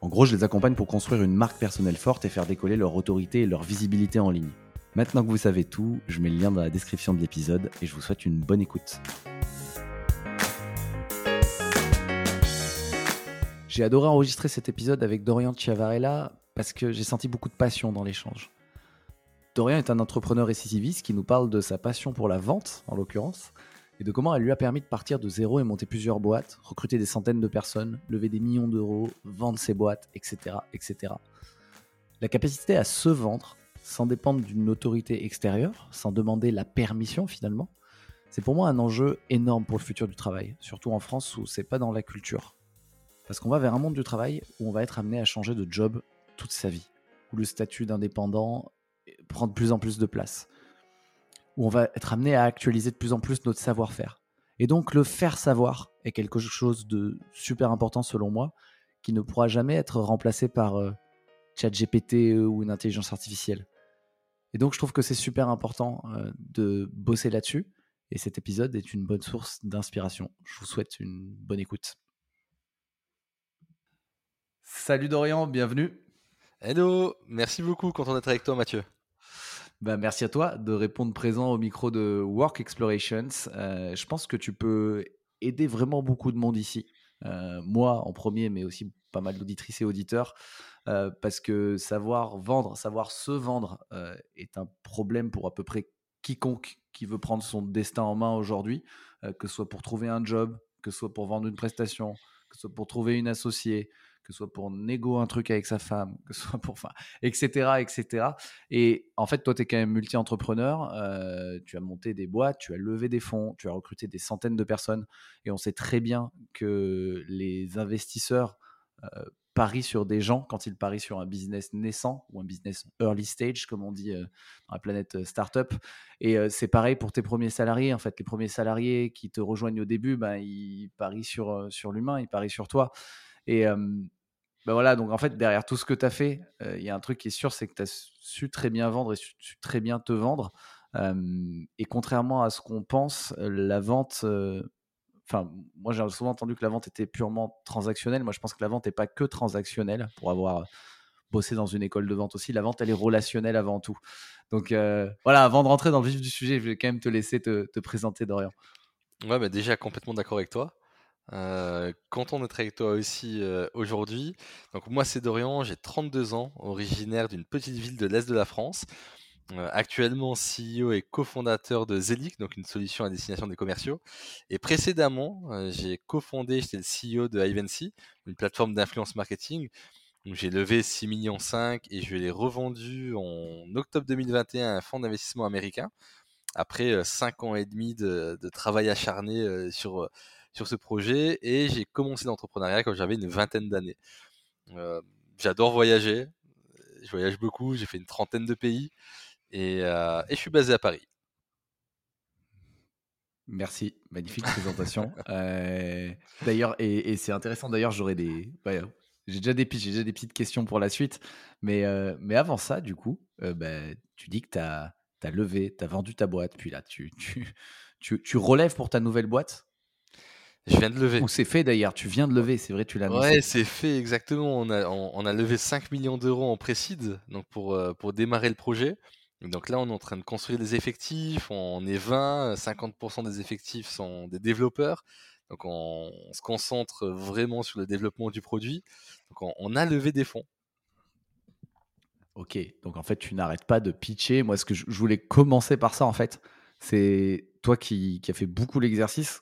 En gros, je les accompagne pour construire une marque personnelle forte et faire décoller leur autorité et leur visibilité en ligne. Maintenant que vous savez tout, je mets le lien dans la description de l'épisode et je vous souhaite une bonne écoute. J'ai adoré enregistrer cet épisode avec Dorian Chiavarella parce que j'ai senti beaucoup de passion dans l'échange. Dorian est un entrepreneur récidiviste qui nous parle de sa passion pour la vente, en l'occurrence, et de comment elle lui a permis de partir de zéro et monter plusieurs boîtes, recruter des centaines de personnes, lever des millions d'euros, vendre ses boîtes, etc., etc. La capacité à se vendre sans dépendre d'une autorité extérieure, sans demander la permission finalement, c'est pour moi un enjeu énorme pour le futur du travail, surtout en France où c'est pas dans la culture. Parce qu'on va vers un monde du travail où on va être amené à changer de job toute sa vie, où le statut d'indépendant prend de plus en plus de place, où on va être amené à actualiser de plus en plus notre savoir-faire. Et donc le faire savoir est quelque chose de super important selon moi, qui ne pourra jamais être remplacé par euh, ChatGPT euh, ou une intelligence artificielle. Et donc je trouve que c'est super important euh, de bosser là-dessus. Et cet épisode est une bonne source d'inspiration. Je vous souhaite une bonne écoute. Salut Dorian, bienvenue. Hello, merci beaucoup, content d'être avec toi Mathieu. Bah, merci à toi de répondre présent au micro de Work Explorations. Euh, je pense que tu peux aider vraiment beaucoup de monde ici. Euh, moi en premier, mais aussi pas mal d'auditrices et auditeurs, euh, parce que savoir vendre, savoir se vendre est un problème pour à peu près quiconque qui veut prendre son destin en main aujourd'hui, que ce soit pour trouver un job, que ce soit pour vendre une prestation, que ce soit pour trouver une associée, que ce soit pour négo un truc avec sa femme, que soit pour, enfin, etc., etc. Et en fait, toi, tu es quand même multi-entrepreneur, euh, tu as monté des boîtes, tu as levé des fonds, tu as recruté des centaines de personnes, et on sait très bien que les investisseurs euh, parient sur des gens quand ils parient sur un business naissant ou un business early stage, comme on dit euh, dans la planète startup. Et c'est pareil pour tes premiers salariés. En fait, les premiers salariés qui te rejoignent au début, ben, ils parient sur, sur l'humain, ils parient sur toi. Et, bah, voilà, donc en fait, derrière tout ce que tu as fait, il y a un truc qui est sûr, c'est que tu as su très bien vendre et su, très bien te vendre. et contrairement à ce qu'on pense, la vente, enfin, moi j'ai souvent entendu que la vente était purement transactionnelle. Moi, je pense que la vente n'est pas que transactionnelle, pour avoir bossé dans une école de vente aussi. La vente, elle est relationnelle avant tout. Donc voilà, avant de rentrer dans le vif du sujet, je vais quand même te laisser te, te présenter, Dorian. Ouais, bah déjà complètement d'accord avec toi. Euh, content d'être avec toi aussi euh, aujourd'hui. Donc moi c'est Dorian, j'ai 32 ans, originaire d'une petite ville de l'Est de la France. Euh, actuellement CEO et cofondateur de Zelic, donc une solution à destination des commerciaux. Et précédemment, j'ai cofondé, j'étais le CEO de Ivancy, une plateforme d'influence marketing. J'ai levé 6 millions 5 et je l'ai revendu en octobre 2021 à un fonds d'investissement américain. Après 5 ans et demi de, de travail acharné sur sur ce projet et j'ai commencé l'entrepreneuriat quand j'avais une vingtaine d'années. Euh, j'adore voyager, je voyage beaucoup, j'ai fait une trentaine de pays et, euh, et, je suis basé à Paris. Merci, magnifique présentation. euh, d'ailleurs, et, c'est intéressant, d'ailleurs, j'aurais des. j'ai déjà des j'ai déjà des petites questions pour la suite. Mais, euh, mais avant ça, du coup, bah, tu dis que tu as, levé, tu as vendu ta boîte, puis là, tu, tu, tu, tu relèves pour ta nouvelle boîte? Je viens de lever. Ou c'est fait d'ailleurs, tu viens de lever, c'est vrai, tu l'as Ouais, c'est fait exactement. On a, on, a levé 5 millions d'euros en précide donc pour, euh, pour démarrer le projet. Donc là, on est en train de construire des effectifs. On est 20, 50% des effectifs sont des développeurs. Donc on, se concentre vraiment sur le développement du produit. Donc on, a levé des fonds. Ok, donc en fait, tu n'arrêtes pas de pitcher. Moi, ce que je, voulais commencer par ça, en fait, c'est toi qui, qui as fait beaucoup l'exercice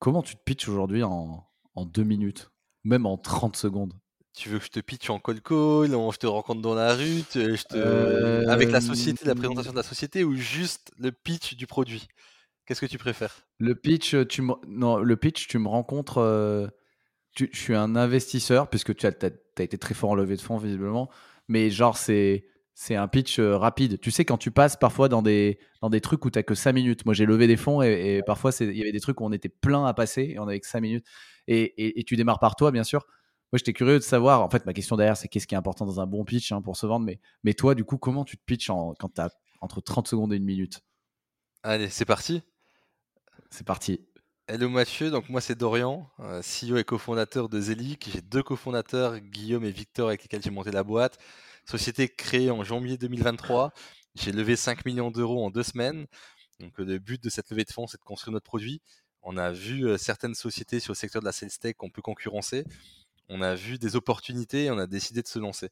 Comment tu te pitches aujourd'hui en, deux minutes, même en 30 secondes? Tu veux que je te pitch en call call, je te rencontre dans la rue, je te... avec la société, la présentation de la société ou juste le pitch du produit? Qu'est-ce que tu préfères? Le pitch, tu me... non, le pitch, tu me rencontres. Euh, je suis un investisseur, puisque tu as, as, été très fort en levée de fonds, visiblement. Mais genre, c'est. C'est un pitch rapide. Tu sais, quand tu passes parfois dans des, dans des trucs où tu n'as que 5 minutes. Moi, j'ai levé des fonds et, parfois, il y avait des trucs où on était plein à passer et on avait que 5 minutes. Et, et, tu démarres par toi, bien sûr. Moi, j'étais curieux de savoir. En fait, ma question derrière, c'est qu'est-ce qui est important dans un bon pitch hein, pour se vendre. Mais, mais toi, du coup, comment tu te pitches en, quand tu as entre 30 secondes et une minute? Allez, c'est parti. C'est parti. Hello Mathieu, donc moi c'est Dorian, euh, CEO et cofondateur de Zelic. J'ai deux cofondateurs, Guillaume et Victor, avec lesquels j'ai monté la boîte. Société créée en janvier 2023. J'ai levé 5 millions d'euros en deux semaines. Donc euh, le but de cette levée de fonds, c'est de construire notre produit. On a vu euh, certaines sociétés sur le secteur de la sales tech qu'on peut concurrencer. On a vu des opportunités et on a décidé de se lancer.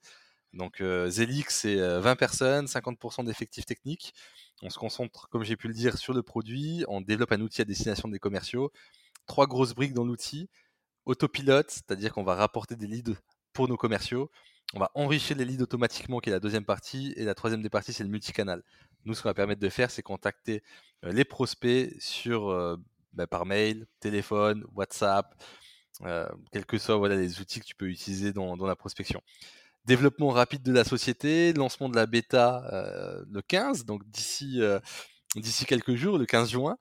Donc Zelix, c'est 20 personnes, 50% d'effectifs techniques. On se concentre, comme j'ai pu le dire, sur le produit. On développe un outil à destination des commerciaux. Trois grosses briques dans l'outil. Autopilote, c'est-à-dire qu'on va rapporter des leads pour nos commerciaux. On va enrichir les leads automatiquement, qui est la deuxième partie. Et la troisième des parties, c'est le multicanal. Nous, ce qu'on va permettre de faire, c'est contacter euh, les prospects sur, euh, bah, par mail, téléphone, WhatsApp, euh, quels que soient les outils que tu peux utiliser dans la prospection développement rapide de la société, lancement de la bêta le 15, donc d'ici quelques jours, le 15 juin,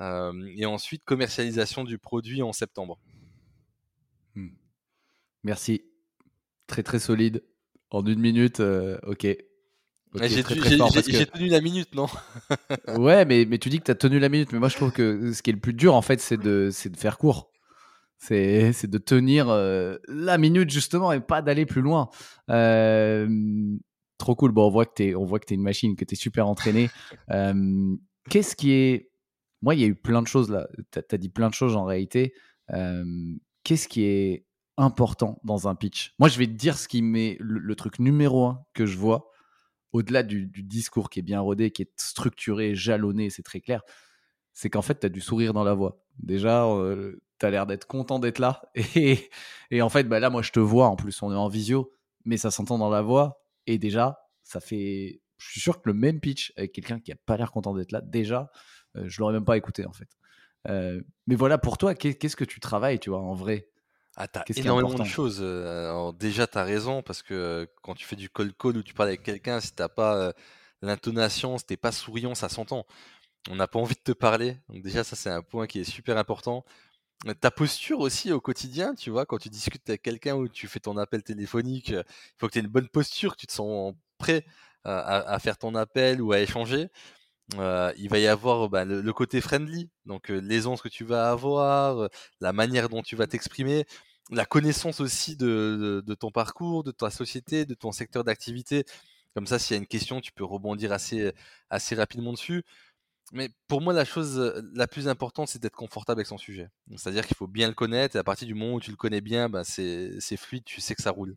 et ensuite commercialisation du produit en septembre. Hmm. Merci. Très très solide. En une minute, ok. j'ai tenu la minute, non? Ouais, mais, mais tu dis que tu as tenu la minute, mais moi je trouve que ce qui est le plus dur en fait, c'est de, de faire court. C'est de tenir euh, la minute justement et pas d'aller plus loin. Euh, trop cool. Bon, on voit que tu es une machine, que tu es super entraîné. Euh, qu'est-ce qui est. Moi, il y a eu plein de choses là. Tu as, dit plein de choses en réalité. Qu'est-ce qui est important dans un pitch Moi, je vais te dire ce qui met le, truc numéro un que je vois, au-delà du, discours qui est bien rodé, qui est structuré, jalonné, c'est très clair, c'est qu'en fait, tu as du sourire dans la voix. Déjà, tu as l'air d'être content d'être là. Et, en fait, bah là, moi, je te vois. En plus, on est en visio, mais ça s'entend dans la voix. Et déjà, ça fait. Je suis sûr que le même pitch avec quelqu'un qui a pas l'air content d'être là, déjà, euh, je l'aurais même pas écouté, en fait. Euh, mais voilà, pour toi, qu'est-ce que tu travailles, tu vois, en vrai? Ah, t'as énormément de choses. Euh, alors déjà, tu as raison, parce que quand tu fais du cold call ou tu parles avec quelqu'un, si t'as pas l'intonation, si t'es pas souriant, ça s'entend. On n'a pas envie de te parler. Donc déjà, ça, c'est un point qui est super important ta posture aussi au quotidien, tu vois, quand tu discutes avec quelqu'un ou tu fais ton appel téléphonique, il faut que tu aies une bonne posture, que tu te sens prêt à, faire ton appel ou à échanger. il va y avoir bah, le, côté friendly, donc l'aisance que tu vas avoir, la manière dont tu vas t'exprimer, la connaissance aussi de, ton parcours, de ta société, de ton secteur d'activité. Comme ça, s'il y a une question, tu peux rebondir assez, assez rapidement dessus. Mais pour moi, la chose la plus importante, c'est d'être confortable avec son sujet. C'est-à-dire qu'il faut bien le connaître, et à partir du moment où tu le connais bien, bah, c'est fluide, tu sais que ça roule.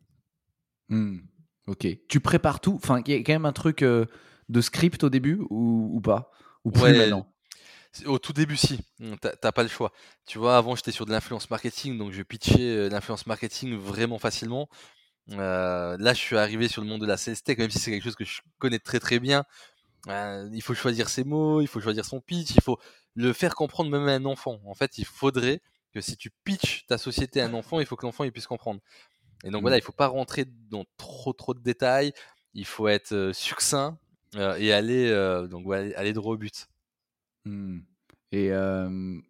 Mmh. Ok. Tu prépares tout? Enfin, il y a quand même un truc de script au début ou, pas? Ou plus maintenant? Au tout début, si. Mmh, t'as pas le choix. Tu vois, avant, j'étais sur de l'influence marketing, donc je pitchais l'influence marketing vraiment facilement. là, je suis arrivé sur le monde de la tech, même si c'est quelque chose que je connais très très bien. Euh, il faut choisir ses mots, il faut choisir son pitch, il faut le faire comprendre même à un enfant. En fait, il faudrait que si tu pitches ta société à un enfant, il faut que l'enfant puisse comprendre. Et donc voilà, mmh. il faut pas rentrer dans trop trop de détails. Il faut être euh, succinct euh, et aller donc aller droit au but. Mmh. Et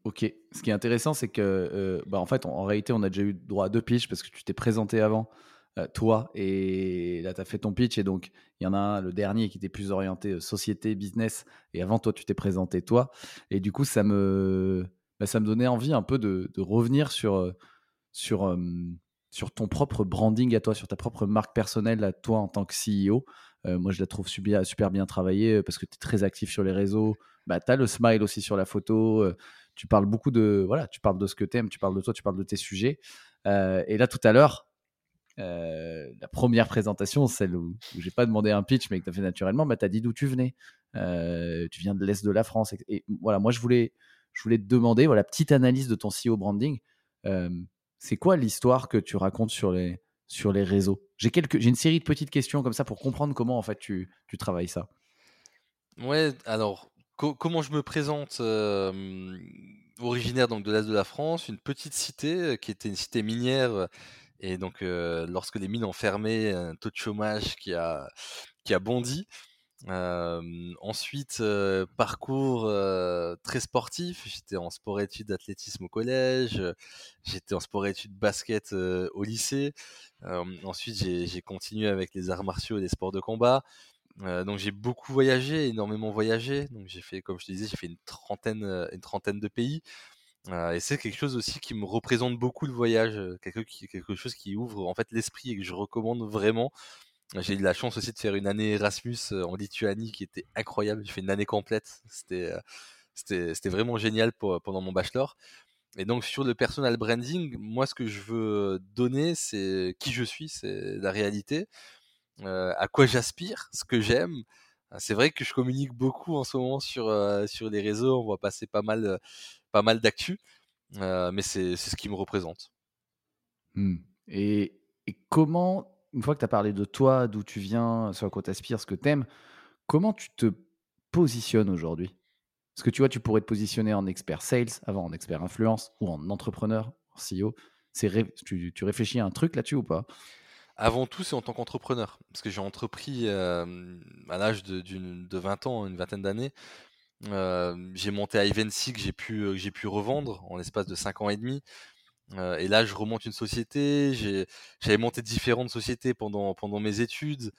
ok, ce qui est intéressant, c'est que bah, en fait, en réalité, on a déjà eu droit à deux pitches parce que tu t'es présenté avant toi, et là, tu as fait ton pitch, et donc il y en a un, le dernier, qui était plus orienté société, business, et avant toi, tu t'es présenté toi, et du coup, ça me, bah, ça me donnait envie un peu de, revenir sur, sur, sur ton propre branding à toi, sur ta propre marque personnelle à toi en tant que CEO. Moi, je la trouve super, bien travaillée parce que tu es très actif sur les réseaux. Bah, tu as le smile aussi sur la photo. tu parles beaucoup de, voilà, tu parles de ce que tu aimes, tu parles de toi, tu parles de tes sujets. et là, tout à l'heure, euh, la première présentation, celle où, j'ai pas demandé un pitch, mais que tu as fait naturellement, bah, tu as dit d'où tu venais. Euh, tu viens de l'Est de la France. Et, voilà, moi, je voulais, je voulais te demander, voilà, petite analyse de ton CEO branding. Euh, c'est quoi l'histoire que tu racontes sur les, sur les réseaux J'ai une série de petites questions comme ça pour comprendre comment en fait tu, tu travailles ça. Ouais, alors comment je me présente originaire donc de l'est de la France, une petite cité qui était une cité minière. Et donc, lorsque les mines ont fermé, un taux de chômage qui a, qui a bondi. Ensuite, parcours très sportif. J'étais en sport-études d'athlétisme au collège. J'étais en sport-études basket au lycée. ensuite, j'ai continué avec les arts martiaux et les sports de combat. donc j'ai beaucoup voyagé, énormément voyagé. Donc j'ai fait, comme je te disais, j'ai fait une trentaine, une trentaine de pays. et c'est quelque chose aussi qui me représente beaucoup le voyage, quelque, quelque chose qui ouvre en fait l'esprit et que je recommande vraiment. J'ai eu la chance aussi de faire une année Erasmus en Lituanie qui était incroyable. J'ai fait une année complète. C'était c'était vraiment génial pour, pendant mon bachelor. Et donc sur le personal branding, moi ce que je veux donner, c'est qui je suis, c'est la réalité, à quoi j'aspire, ce que j'aime. C'est vrai que je communique beaucoup en ce moment sur, sur les réseaux, on voit passer pas mal, pas mal d'actu, mais c'est ce qui me représente. Mmh. Et, et, comment, une fois que tu as parlé de toi, d'où tu viens, sur quoi tu aspires, ce que tu aimes, comment tu te positionnes aujourd'hui? Parce que tu vois, tu pourrais te positionner en expert sales, avant en expert influence, ou en entrepreneur, en CEO. Tu, tu réfléchis à un truc là-dessus ou pas? Avant tout, c'est en tant qu'entrepreneur. Parce que j'ai entrepris à l'âge de, de, 20 ans, une vingtaine d'années. j'ai monté à Evency que j'ai pu, j'ai pu revendre en l'espace de 5 ans et demi. Et là, je remonte une société. J'avais monté différentes sociétés pendant, mes études.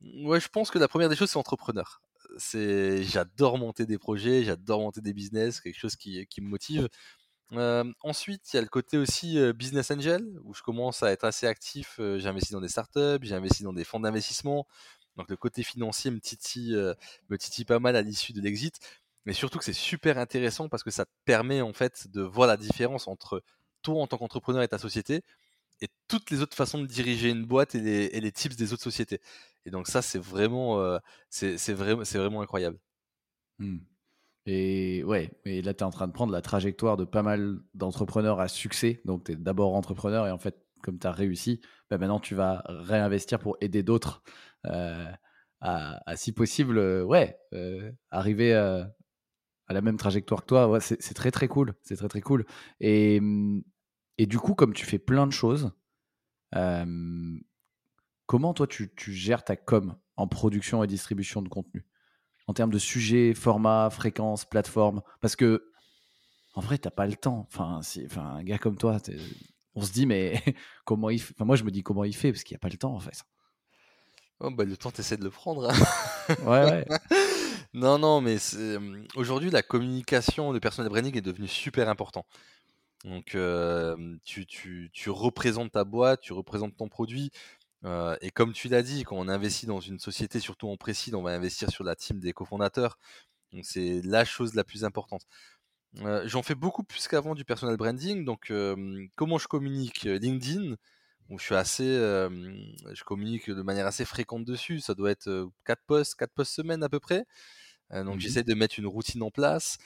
Ouais, je pense que la première des choses, c'est entrepreneur. J'adore monter des projets, j'adore monter des business, quelque chose qui, me motive ensuite, il y a le côté aussi business angel, où je commence à être assez actif. j'ai investi dans des startups, j'ai investi dans des fonds d'investissement. Donc le côté financier me titille, me titille pas mal à l'issue de l'exit. Mais surtout que c'est super intéressant parce que ça te permet en fait de voir la différence entre toi en tant qu'entrepreneur et ta société et toutes les autres façons de diriger une boîte et les, et tips des autres sociétés. Et donc ça, c'est vraiment, c'est vraiment, vraiment incroyable. Mmh. Et ouais, et là, tu es en train de prendre la trajectoire de pas mal d'entrepreneurs à succès. Donc, tu es d'abord entrepreneur et en fait, comme tu as réussi, bah, maintenant, tu vas réinvestir pour aider d'autres euh, à, si possible, euh, ouais, euh, arriver à, la même trajectoire que toi. Ouais, c'est très, très cool. C'est très, très cool. Et, et du coup, comme tu fais plein de choses, comment toi, tu, tu gères ta com en production et distribution de contenu? En termes de sujet, format, fréquence, plateforme? Parce que, en vrai, t'as pas le temps. Enfin, enfin, un gars comme toi, on se dit, mais comment il fait enfin, Moi, je me dis comment il fait, parce qu'il n'y a pas le temps, en fait. Oh, bah, le temps, t'essaies de le prendre. Hein. ouais, ouais. non, non, mais aujourd'hui, la communication, le personal branding est devenu super important. Donc, tu, tu, représentes ta boîte, tu représentes ton produit, et comme tu l'as dit, quand on investit dans une société, surtout en précis, on va investir sur la team des cofondateurs. Donc c'est la chose la plus importante. J'en fais beaucoup plus qu'avant du personal branding. Donc comment je communique LinkedIn où je suis assez, je communique de manière assez fréquente dessus. Ça doit être 4 posts, 4 posts semaine à peu près. donc mmh j'essaie de mettre une routine en place.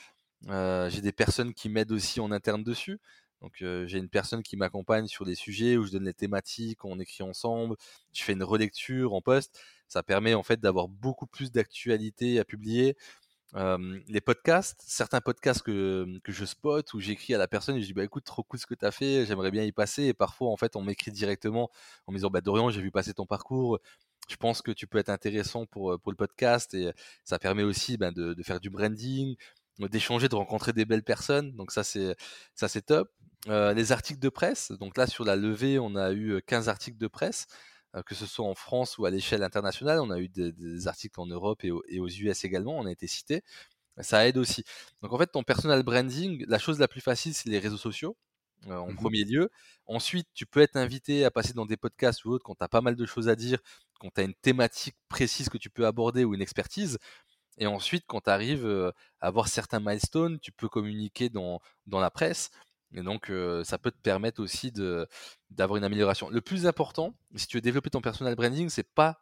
j'ai des personnes qui m'aident aussi en interne dessus. Donc j'ai une personne qui m'accompagne sur des sujets où je donne les thématiques, on écrit ensemble, je fais une relecture en poste. Ça permet en fait d'avoir beaucoup plus d'actualité à publier. Les podcasts, certains podcasts que, que je spot, où j'écris à la personne et je dis bah écoute trop cool ce que tu as fait, j'aimerais bien y passer. Et parfois en fait on m'écrit directement en me disant bah Dorian j'ai vu passer ton parcours, je pense que tu peux être intéressant pour, pour le podcast et ça permet aussi ben, de, de, faire du branding, d'échanger, de rencontrer des belles personnes. Donc ça c'est ça c'est top les articles de presse, donc là sur la levée, on a eu 15 articles de presse, que ce soit en France ou à l'échelle internationale. On a eu des, articles en Europe et, aux US également, on a été cité. Ça aide aussi. Donc en fait, ton personal branding, la chose la plus facile, c'est les réseaux sociaux. en mmh premier lieu. Ensuite, tu peux être invité à passer dans des podcasts ou autres quand tu as pas mal de choses à dire, quand tu as une thématique précise que tu peux aborder ou une expertise. Et ensuite, quand tu arrives à avoir certains milestones, tu peux communiquer dans, dans la presse. Et donc, ça peut te permettre aussi d'avoir une amélioration. Le plus important, si tu veux développer ton personal branding, c'est pas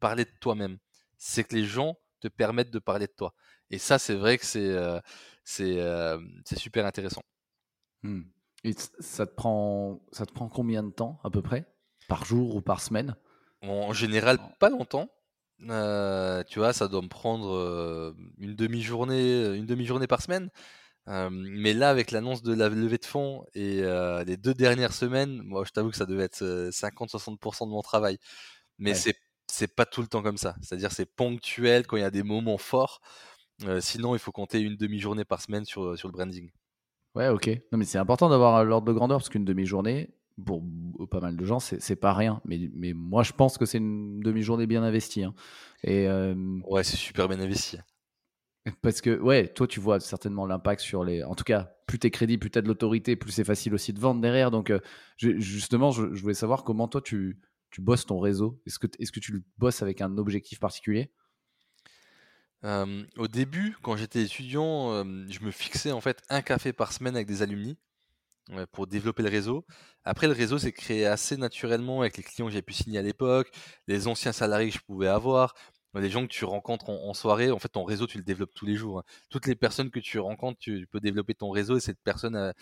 parler de toi-même. C'est que les gens te permettent de parler de toi. Et ça, c'est vrai que c'est c'est super intéressant. Et ça te, prend, ça te prend combien de temps à peu près? Par jour ou par semaine? En général, pas longtemps. tu vois, ça doit me prendre une demi-journée, une demi-journée par semaine. Mais là, avec l'annonce de la levée de fonds et les deux dernières semaines, moi, je t'avoue que ça devait être 50-60% de mon travail. Mais c'est c'est pas tout le temps comme ça. C'est-à-dire c'est ponctuel quand il y a des moments forts. sinon, il faut compter une demi-journée par semaine sur, sur le branding. Ouais, ok. Non, mais c'est important d'avoir l'ordre de grandeur parce qu'une demi-journée, pour pas mal de gens, c'est pas rien. Mais, mais moi, je pense que c'est une demi-journée bien investie. Hein. Et, ouais, c'est super bien investi. Parce que, ouais, toi, tu vois certainement l'impact sur les. En tout cas, plus t'es crédible, plus t'as de l'autorité, plus c'est facile aussi de vendre derrière. Donc, justement, je, voulais savoir comment toi, tu, bosses ton réseau. Est-ce que, est que tu le bosses avec un objectif particulier? Au début, quand j'étais étudiant, je me fixais en fait un café par semaine avec des alumni pour développer le réseau. Après, le réseau s'est créé assez naturellement avec les clients que j'ai pu signer à l'époque, les anciens salariés que je pouvais avoir, les gens que tu rencontres en, soirée. En fait, ton réseau, tu le développes tous les jours. Hein. Toutes les personnes que tu rencontres, tu, peux développer ton réseau et cette personne,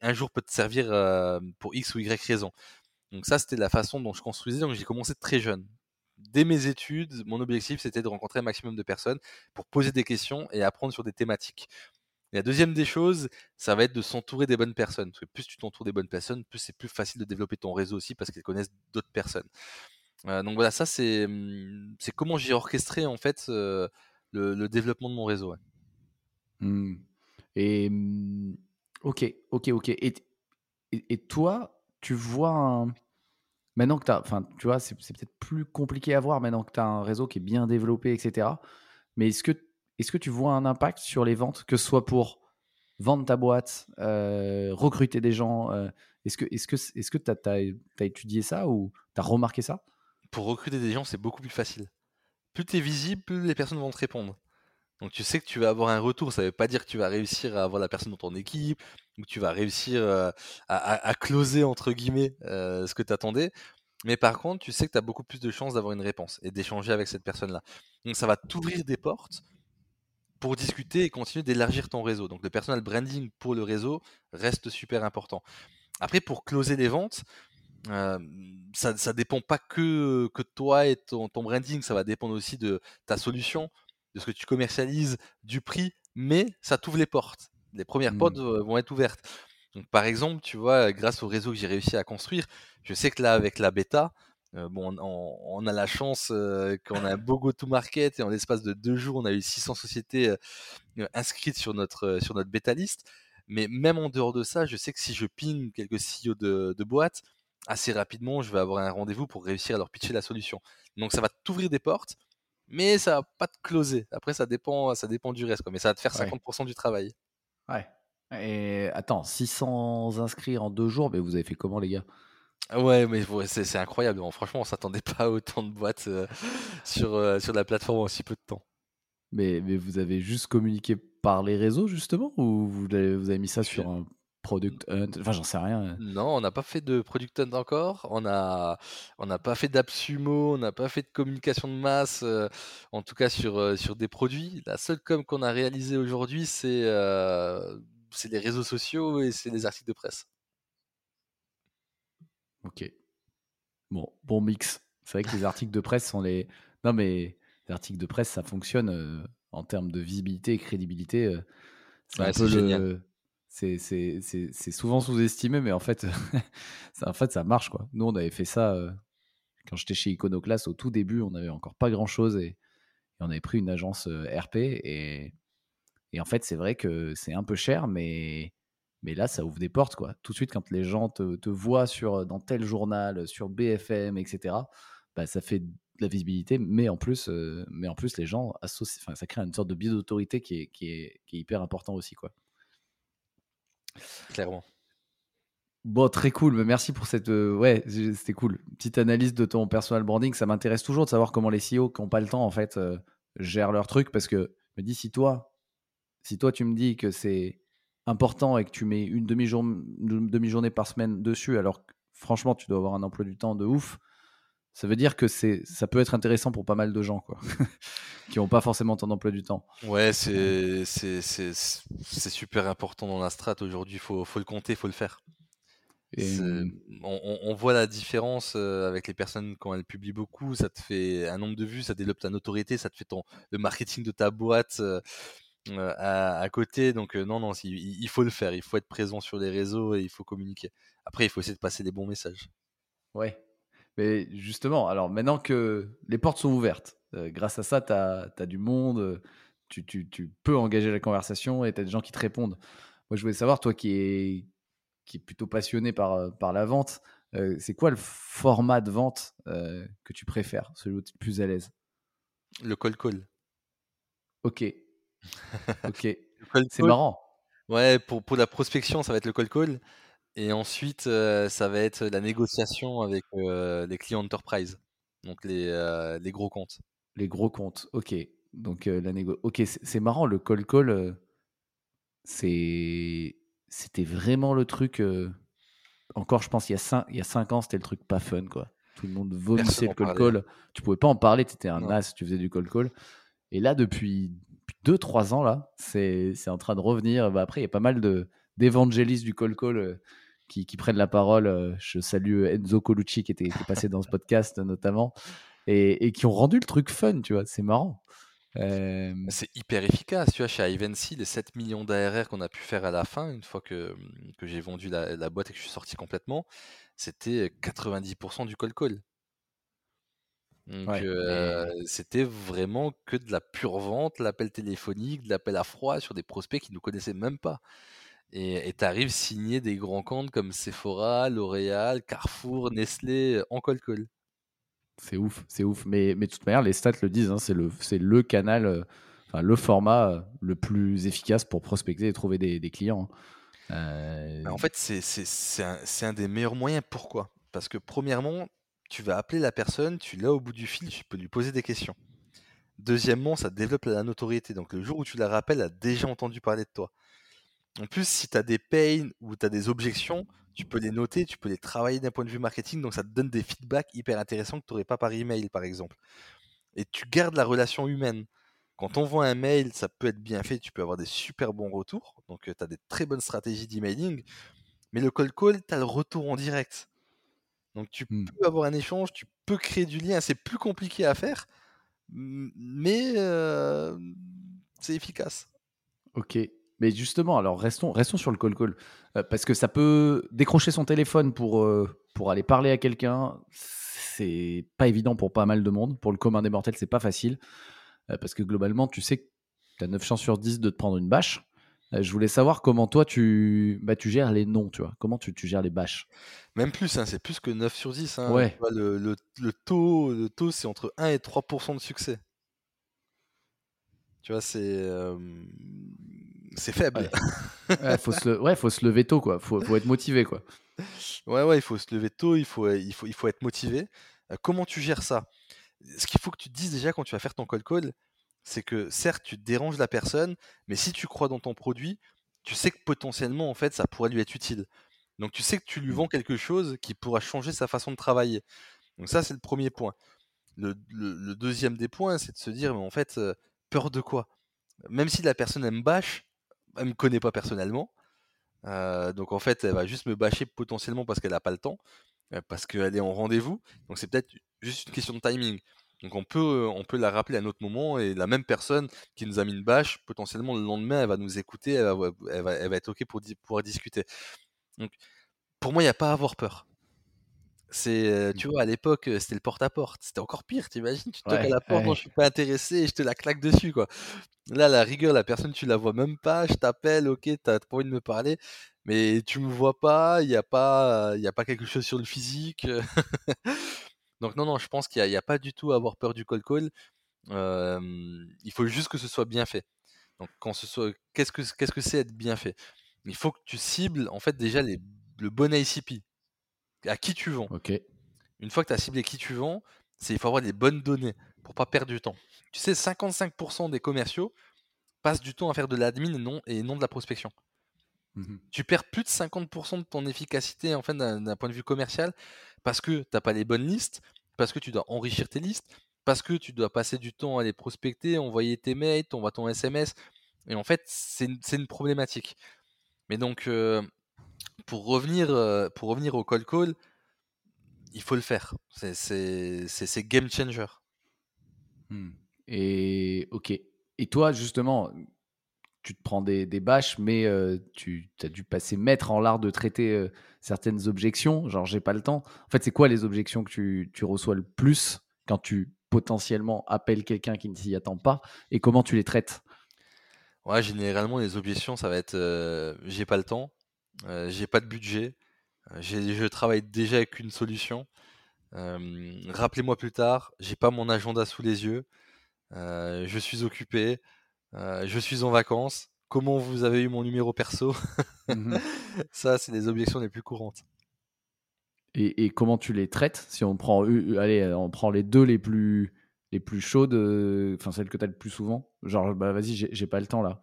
un jour, peut te servir pour X ou Y raison. Donc ça, c'était la façon dont je construisais. Donc j'ai commencé très jeune dès mes études, mon objectif, c'était de rencontrer un maximum de personnes pour poser des questions et apprendre sur des thématiques. la deuxième des choses, ça va être de s'entourer des bonnes personnes. Parce que plus tu t'entoures des bonnes personnes, plus c'est plus facile de développer ton réseau aussi parce qu'elles connaissent d'autres personnes. Donc voilà, ça c'est hum, c'est comment j'ai orchestré en fait le, développement de mon réseau. Mmh. Et mmh, ok, ok, ok. Et, toi, tu vois un, Maintenant que tu as, enfin, tu vois, c'est peut-être plus compliqué à voir maintenant que tu as un réseau qui est bien développé, etc. Mais est-ce que, est que tu vois un impact sur les ventes, que ce soit pour vendre ta boîte, recruter des gens Est-ce que tu as, as, étudié ça ou tu as remarqué ça? Pour recruter des gens, c'est beaucoup plus facile. Plus tu es visible, plus les personnes vont te répondre. Donc tu sais que tu vas avoir un retour, ça ne veut pas dire que tu vas réussir à avoir la personne dans ton équipe, ou que tu vas réussir euh, à, closer, entre guillemets, euh, ce que tu attendais. Mais par contre, tu sais que tu as beaucoup plus de chances d'avoir une réponse et d'échanger avec cette personne-là. Donc ça va t'ouvrir des portes pour discuter et continuer d'élargir ton réseau. Donc le personal branding pour le réseau reste super important. Après, pour closer les ventes, euh, ça ne dépend pas que, que toi et ton, ton, branding, ça va dépendre aussi de ta solution, de ce que tu commercialises, du prix, mais ça t'ouvre les portes. Les premières portes mmh. vont être ouvertes. Donc, par exemple, tu vois, grâce au réseau que j'ai réussi à construire, je sais que là, avec la bêta, bon, on, a la chance qu'on a un beau go-to-market et en l'espace de deux jours, on a eu 600 sociétés inscrites sur notre, sur notre bêta liste. Mais même en dehors de ça, je sais que si je ping quelques CEO de, de boîtes, assez rapidement, je vais avoir un rendez-vous pour réussir à leur pitcher la solution. Donc ça va t'ouvrir des portes, mais ça va pas te closer. Après, ça dépend, ça dépend du reste, quoi. mais ça va te faire 50% du travail. Ouais. Et attends, 600 inscrits en deux jours, mais vous avez fait comment, les gars? Ouais, mais c'est incroyable. franchement, on s'attendait pas à autant de boîtes euh, sur, euh, sur la plateforme en si peu de temps. Mais, mais vous avez juste communiqué par les réseaux, justement Ou vous avez, vous avez mis ça sur un Product Hunt, enfin j'en sais rien. Non, on n'a pas fait de Product Hunt encore. On n'a pas fait d'AppSumo, on n'a pas fait de communication de masse, euh, en tout cas sur, euh, sur des produits. La seule com qu'on a réalisée aujourd'hui, c'est euh, les réseaux sociaux et c'est les articles de presse. Ok. Bon, bon mix. C'est vrai que les articles de presse sont les. Non, mais les articles de presse, ça fonctionne en termes de visibilité et crédibilité. c'est un peu le c'est souvent sous-estimé, mais en fait, en fait, ça marche. Quoi. Nous, on avait fait ça euh, quand j'étais chez Iconoclast au tout début, on n'avait encore pas grand-chose et, on avait pris une agence euh, RP. Et, et en fait, c'est vrai que c'est un peu cher, mais, mais là, ça ouvre des portes. Quoi. Tout de suite, quand les gens te, te voient sur, dans tel journal, sur BFM, etc., bah, ça fait de la visibilité, mais en plus, euh, mais en plus les gens associent, ça crée une sorte de biais d'autorité qui est, qui, est, qui est hyper important aussi. Quoi. Clairement. Bon, très cool. Merci pour cette. Euh, ouais, c'était cool. Petite analyse de ton personal branding. Ça m'intéresse toujours de savoir comment les CEO qui n'ont pas le temps, en fait, euh, gèrent leur truc. Parce que me dis, si toi, si toi, tu me dis que c'est important et que tu mets une demi-journée demi par semaine dessus, alors franchement, tu dois avoir un emploi du temps de ouf ça veut dire que c'est ça peut être intéressant pour pas mal de gens quoi qui n'ont pas forcément ton emploi du temps ouais c'est c'est super important dans la strat aujourd'hui il faut, faut le compter il faut le faire mmh on, voit la différence euh, avec les personnes quand elles publient beaucoup ça te fait un nombre de vues ça développe ta notoriété ça te fait ton le marketing de ta boîte euh, à, côté. Donc non, non, il, faut le faire. Il faut être présent sur les réseaux et il faut communiquer. Après, il faut essayer de passer les bons messages. Ouais. Mais justement, alors maintenant que les portes sont ouvertes, grâce à ça, tu as, as, du monde, tu, tu, tu, peux engager la conversation et tu as des gens qui te répondent. Moi, je voulais savoir, toi qui es, qui est plutôt passionné par, par la vente, c'est quoi le format de vente que tu préfères, celui où tu es plus à l'aise? Le call call. Ok. Ok. c'est marrant. Ouais, pour, pour la prospection, ça va être le call call. Et ensuite, ça va être la négociation avec les clients enterprise, donc les, les, gros comptes. Les gros comptes, ok. Donc la négo. Ok, c'est marrant, le call call, c'est c'était vraiment le truc. encore, je pense, il y, a cinq, il y a cinq ans, c'était le truc pas fun, quoi. Tout le monde vomissait le call call. Tu pouvais pas en parler, tu étais un as, tu faisais du call call. Et là, depuis 2-3 ans, là, c'est en train de revenir. Bah, après, il y a pas mal d'évangélistes du call call qui, qui, prennent la parole. Je salue Enzo Colucci qui était qui est passé dans ce podcast notamment et, et, qui ont rendu le truc fun, tu vois. C'est marrant. C'est hyper efficace, tu vois, chez Ivancy, les 7 millions d'ARR qu'on a pu faire à la fin, une fois que, que j'ai vendu la, boîte et que je suis sorti complètement, c'était 90% du call call. Donc c'était vraiment que de la pure vente, l'appel téléphonique, de l'appel à froid sur des prospects qui ne nous connaissaient même pas. Et tu arrives signer des grands comptes comme Sephora, L'Oréal, Carrefour, Nestlé en call call. C'est ouf, c'est ouf. Mais, mais de toute manière, les stats le disent, hein, c'est le, le canal, euh, enfin, le format euh, le plus efficace pour prospecter et trouver des, des clients. Hein. Euh, en fait, c'est un, un, des meilleurs moyens. Pourquoi? Parce que premièrement, tu vas appeler la personne, tu l'as au bout du fil, tu peux lui poser des questions. Deuxièmement, ça développe la notoriété. Donc le jour où tu la rappelles, elle a déjà entendu parler de toi. En plus, si tu as des pains ou tu as des objections, tu peux les noter, tu peux les travailler d'un point de vue marketing, donc ça te donne des feedbacks hyper intéressants que tu n'aurais pas par email, par exemple. Et tu gardes la relation humaine. Quand on voit un mail, ça peut être bien fait, tu peux avoir des super bons retours, donc tu as des très bonnes stratégies d'emailing, mais le call call, tu as le retour en direct. Donc tu mmh. peux avoir un échange, tu peux créer du lien, c'est plus compliqué à faire, mais c'est efficace. Ok, mais justement, alors restons, restons sur le call call. Euh, parce que ça peut décrocher son téléphone pour, euh, pour aller parler à quelqu'un. C'est pas évident pour pas mal de monde. Pour le commun des mortels, c'est pas facile. Euh, parce que globalement, tu sais que tu as 9 chances sur 10 de te prendre une bâche. je voulais savoir comment toi tu, bah, tu gères les noms, tu vois. Comment tu, tu gères les bâches? Même plus, hein, c'est plus que 9 sur 10. Hein. Ouais. le, le, le, taux, le taux c'est entre 1 et 3% de succès. Tu vois, c'est c'est faible. Ouais. faut se, ouais, faut se lever tôt, quoi. Faut, faut être motivé, quoi. Ouais, ouais, il faut se lever tôt, il faut, il faut, il faut être motivé. Euh, comment tu gères ça? Ce qu'il faut que tu te dises déjà quand tu vas faire ton call call, c'est que certes, tu déranges la personne, mais si tu crois dans ton produit, tu sais que potentiellement, en fait, ça pourrait lui être utile. Donc, tu sais que tu lui mmh. vends quelque chose qui pourra changer sa façon de travailler. Donc, ça, c'est le premier point. Le, le, deuxième des points, c'est de se dire, mais en fait, euh, peur de quoi? Même si la personne aime bâche, elle me connaît pas personnellement. Euh, donc en fait, elle va juste me bâcher potentiellement parce qu'elle n'a pas le temps, euh, parce qu'elle est en rendez-vous. Donc c'est peut-être juste une question de timing. Donc on peut, on peut la rappeler à un autre moment et la même personne qui nous a mis une bâche, potentiellement le lendemain, elle va nous écouter, elle va, elle va être OK pour pouvoir discuter. Donc pour moi, il n'y a pas à avoir peur. C'est, tu vois, à l'époque, c'était le porte-à-porte. C'était encore pire, t'imagines? Tu toques à la porte, non, je suis pas intéressé et je te la claque dessus, quoi. Là, la rigueur, la personne, tu la vois même pas. Je t'appelle, ok, t'as pas envie de me parler, mais tu me vois pas. Il y a pas, il y a pas quelque chose sur le physique. Donc non, non, je pense qu'il y, a, pas du tout à avoir peur du call call. il faut juste que ce soit bien fait. Donc quand ce soit, qu'est-ce que qu'est-ce que c'est être bien fait? Il faut que tu cibles en fait déjà les, le bon ICP à qui tu vends. Ok. Une fois que tu as ciblé qui tu vends, c'est il faut avoir les bonnes données pour pas perdre du temps. Tu sais, 55% des commerciaux passent du temps à faire de l'admin et non, et non de la prospection. Mmh tu perds plus de 50% de ton efficacité en fait, d'un point de vue commercial parce que tu n'as pas les bonnes listes, parce que tu dois enrichir tes listes, parce que tu dois passer du temps à les prospecter, envoyer tes mails, envoyer ton SMS. Et en fait, c'est une, une, problématique. Mais donc, euh, pour revenir, pour revenir au call call, il faut le faire. C'est game changer. Mmh. Et ok. Et toi, justement, tu te prends des, des bâches, mais tu as dû passer maître en l'art de traiter certaines objections. Genre, j'ai pas le temps. En fait, c'est quoi les objections que tu, tu, reçois le plus quand tu potentiellement appelles quelqu'un qui ne s'y attend pas et comment tu les traites? Ouais, généralement, les objections, ça va être j'ai pas le temps, j'ai pas de budget, je travaille déjà avec une solution. Rappelez-moi plus tard, j'ai pas mon agenda sous les yeux, je suis occupé, je suis en vacances. Comment vous avez eu mon numéro perso? Mmh Ça, c'est les objections les plus courantes. Et, comment tu les traites? Si on prend, allez, on prend les deux les plus, les plus chaudes, enfin celles que tu as le plus souvent. Genre, bah vas-y, j'ai pas le temps là.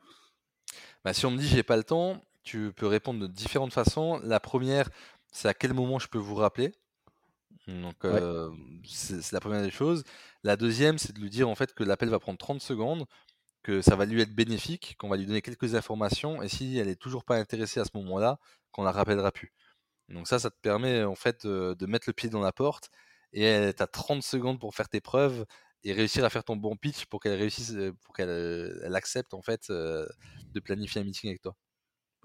Bah, si on me dit j'ai pas le temps, tu peux répondre de différentes façons. La première, c'est à quel moment je peux vous rappeler. Donc, c'est la première des choses. La deuxième, c'est de lui dire en fait que l'appel va prendre 30 secondes, que ça va lui être bénéfique, qu'on va lui donner quelques informations, et si elle est toujours pas intéressée à ce moment-là, qu'on la rappellera plus. Donc ça, ça te permet en fait de mettre le pied dans la porte, et tu as 30 secondes pour faire tes preuves et réussir à faire ton bon pitch pour qu'elle réussisse, pour qu'elle accepte en fait de planifier un meeting avec toi.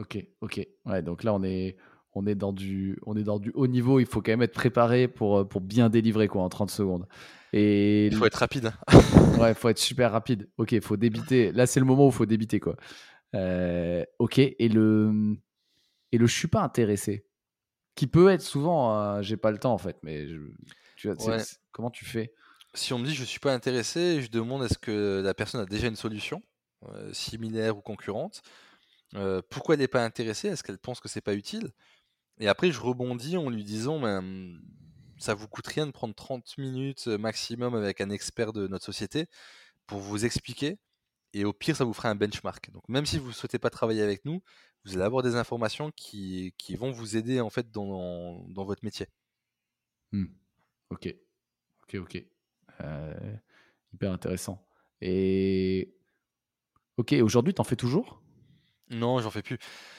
Ok, ok. Ouais, donc là on est, on est dans du, on est dans du haut niveau. Il faut quand même être préparé pour, pour bien délivrer quoi en 30 secondes. Et il faut être rapide. ouais, il faut être super rapide. Ok, il faut débiter. Là c'est le moment où il faut débiter quoi. Euh, ok. Et le, et le je suis pas intéressé, qui peut être souvent, j'ai pas le temps en fait, mais tu vois, comment tu fais? Si on me dit je suis pas intéressé, je demande est-ce que la personne a déjà une solution euh, similaire ou concurrente. Pourquoi elle n'est pas intéressée? Est-ce qu'elle pense que c'est pas utile? Et après, je rebondis en lui disant ben, ça vous coûte rien de prendre 30 minutes maximum avec un expert de notre société pour vous expliquer. Et au pire, ça vous fera un benchmark. Donc, même si vous ne souhaitez pas travailler avec nous, vous allez avoir des informations qui, vont vous aider en fait dans, votre métier. Mmh. Ok, ok, ok. hyper intéressant. Et Ok, aujourd'hui, t'en fais toujours? Non, j'en fais plus.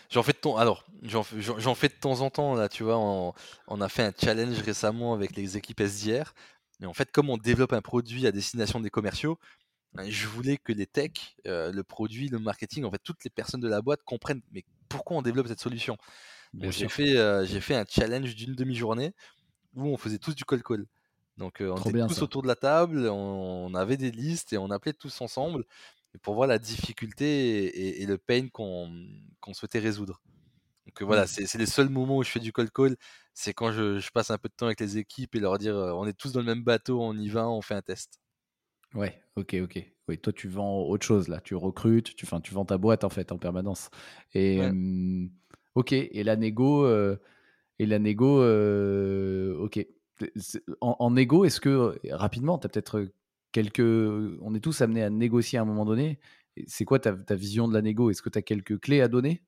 J'en fais de temps. Alors, j'en fais, de temps en temps. Là, tu vois, on, a fait un challenge récemment avec les équipes SDR. Et en fait, comme on développe un produit à destination des commerciaux, ben, je voulais que les techs, euh, le produit, le marketing, en fait, toutes les personnes de la boîte comprennent mais pourquoi on développe cette solution? j'ai fait, euh, j'ai fait un challenge d'une demi-journée où on faisait tous du call call. Donc, euh, on était tous autour de la table, on, avait des listes et on appelait tous ensemble pour voir la difficulté et, le pain qu'on souhaitait résoudre. Donc voilà, mmh. c'est les seuls moments où je fais du call call, c'est quand je, passe un peu de temps avec les équipes et leur dire on est tous dans le même bateau, on y va, on fait un test. Ouais, ok, ok. Oui, toi tu vends autre chose là, tu recrutes, tu, tu vends ta boîte en fait en permanence. Et ok, et la négo, et la négo, ok. En, en négo, est-ce que rapidement, tu as peut-être quelques. On est tous amenés à négocier à un moment donné. C'est quoi ta, vision de la négo? Est-ce que tu as quelques clés à donner?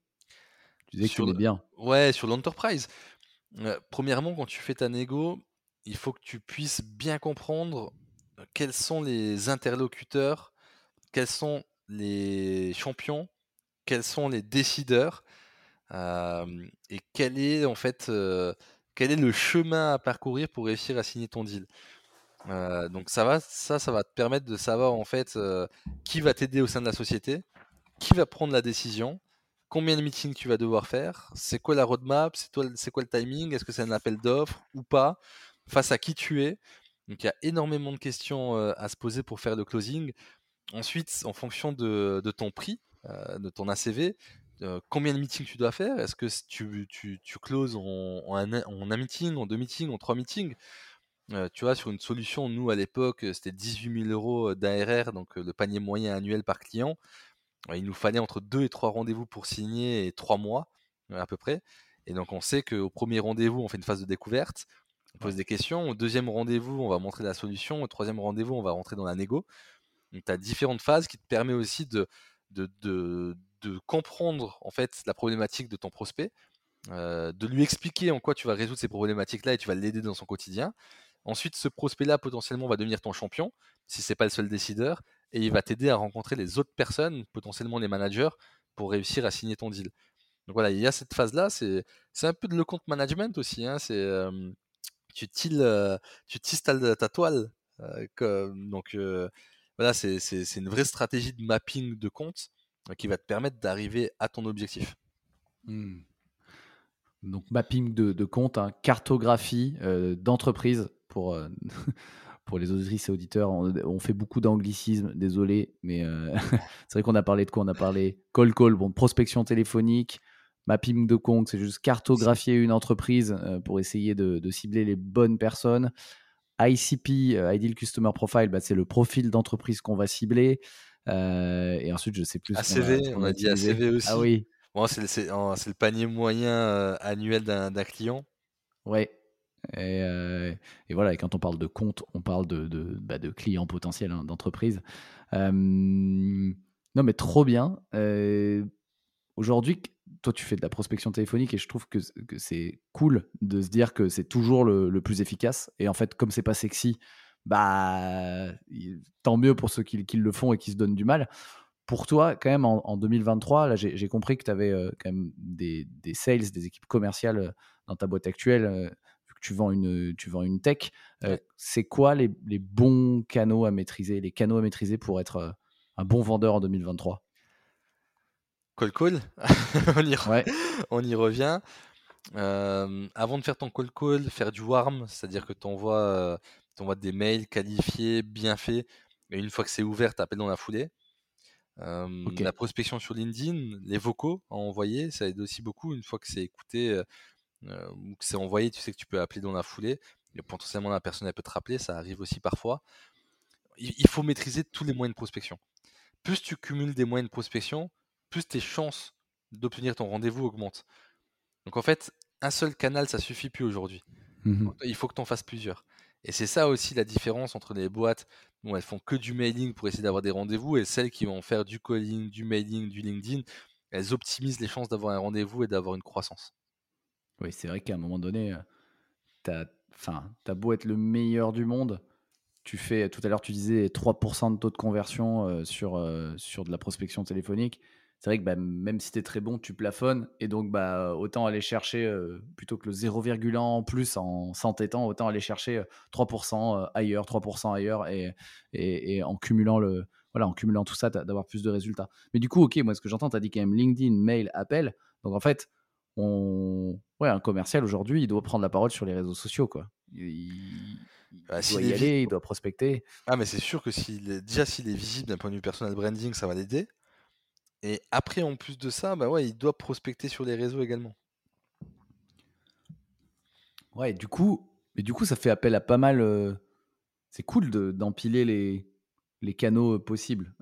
Tu disais que tu bien. Ouais, sur l'enterprise. Euh, premièrement, quand tu fais ta négo, il faut que tu puisses bien comprendre euh, quels sont les interlocuteurs, quels sont les champions, quels sont les décideurs, euh, et quel est en fait quel est le chemin à parcourir pour réussir à signer ton deal donc ça va, ça, ça va te permettre de savoir en fait qui va t'aider au sein de la société, qui va prendre la décision, combien de meetings tu vas devoir faire, c'est quoi la roadmap, c'est, quoi le timing, est-ce que c'est un appel d'offres ou pas, face à qui tu es. Donc il y a énormément de questions à se poser pour faire le closing. Ensuite, en fonction de, ton prix, de ton ACV, combien de meetings tu dois faire Est-ce que tu, tu, tu closes en, un, meeting, en deux meetings, en trois meetings tu vois, sur une solution, nous à l'époque, c'était 18 000 euros d'ARR, donc le panier moyen annuel par client. il nous fallait entre 2 et 3 rendez-vous pour signer et 3 mois à peu près. Et donc on sait qu'au premier rendez-vous, on fait une phase de découverte, on pose des questions. Au deuxième rendez-vous, on va montrer la solution. Au troisième rendez-vous, on va rentrer dans la négo. Donc tu as différentes phases qui te permettent aussi de, de, de, de, comprendre en fait la problématique de ton prospect, de lui expliquer en quoi tu vas résoudre ces problématiques-là et tu vas l'aider dans son quotidien. Ensuite, ce prospect-là, potentiellement, va devenir ton champion, si ce n'est pas le seul décideur, et il va t'aider à rencontrer les autres personnes, potentiellement les managers, pour réussir à signer ton deal. Donc voilà, il y a cette phase-là, c'est un peu de le compte management aussi. Hein, c'est tu tilles, tu tisses ta, toile. donc voilà, c'est une vraie stratégie de mapping de compte qui va te permettre d'arriver à ton objectif. Mmh. Donc mapping de, compte, hein, cartographie d'entreprise pour, pour les auditrices et auditeurs. On, fait beaucoup d'anglicisme, désolé, mais c'est vrai qu'on a parlé de quoi? On a parlé call call, bon, prospection téléphonique, mapping de compte, c'est juste cartographier une entreprise pour essayer de, cibler les bonnes personnes. ICP, Ideal Customer Profile, bah, c'est le profil d'entreprise qu'on va cibler. et ensuite, je sais plus. ACV, on a, dit ACV aussi. Ah oui, c'est le panier moyen euh, annuel d'un client. Ouais. Euh, et, voilà, et quand on parle de compte, on parle de, de, bah, clients potentiels hein, d'entreprise. non, mais trop bien. Euh, aujourd'hui, toi, tu fais de la prospection téléphonique et je trouve que, c'est cool de se dire que c'est toujours le, plus efficace. Et en fait, comme c'est pas sexy, bah tant mieux pour ceux qui, le font et qui se donnent du mal pour toi, quand même, en, 2023, là, j'ai compris que tu avais euh, quand même des, sales, des équipes commerciales euh, dans ta boîte actuelle, euh, tu vends une, tu vends une tech. C'est quoi les, bons canaux à maîtriser, les canaux à maîtriser pour être un bon vendeur en 2023 Call call, on, y on, y revient. avant de faire ton call call, faire du warm, c'est-à-dire que tu envoies, des mails qualifiés, bien faits, et une fois que c'est ouvert, tu appelles dans la foulée. La prospection sur LinkedIn, les vocaux à envoyer, ça aide aussi beaucoup. Une fois que c'est écouté ou que c'est envoyé, tu sais que tu peux appeler dans la foulée. Et potentiellement, la personne elle peut te rappeler, ça arrive aussi parfois. Il, faut maîtriser tous les moyens de prospection. Plus tu cumules des moyens de prospection, plus tes chances d'obtenir ton rendez-vous augmentent. Donc en fait, un seul canal, ça suffit plus aujourd'hui. Mmh il faut que tu en fasses plusieurs. Et c'est ça aussi la différence entre les boîtes où elles font que du mailing pour essayer d'avoir des rendez-vous et celles qui vont faire du calling, du mailing, du LinkedIn. Elles optimisent les chances d'avoir un rendez-vous et d'avoir une croissance. Oui, c'est vrai qu'à un moment donné, tu as, as beau être le meilleur du monde, tu fais, tout à l'heure tu disais 3% de taux de conversion euh, sur, euh, sur de la prospection téléphonique c'est vrai que bah, même si tu es très bon, tu plafonnes. Et donc, bah, autant aller chercher, euh, plutôt que le 0,1 en plus en s'entêtant, autant aller chercher 3% euh, ailleurs, 3% ailleurs et, et, en, cumulant le, voilà, en cumulant tout ça, d'avoir plus de résultats. Mais du coup, ok, moi, ce que j'entends, tu as dit quand même LinkedIn, mail, appel. Donc, en fait, on... ouais, un commercial aujourd'hui, il doit prendre la parole sur les réseaux sociaux. Quoi. Il, bah, doit y aller, il doit prospecter. Ah, mais c'est sûr que déjà, s'il est visible d'un point de vue personnel branding, ça va l'aider. Et après, en plus de ça, bah ouais, il doit prospecter sur les réseaux également. Ouais, du coup, mais du coup, ça fait appel à pas mal. Euh, c'est cool d'empiler les, les canaux euh, possibles.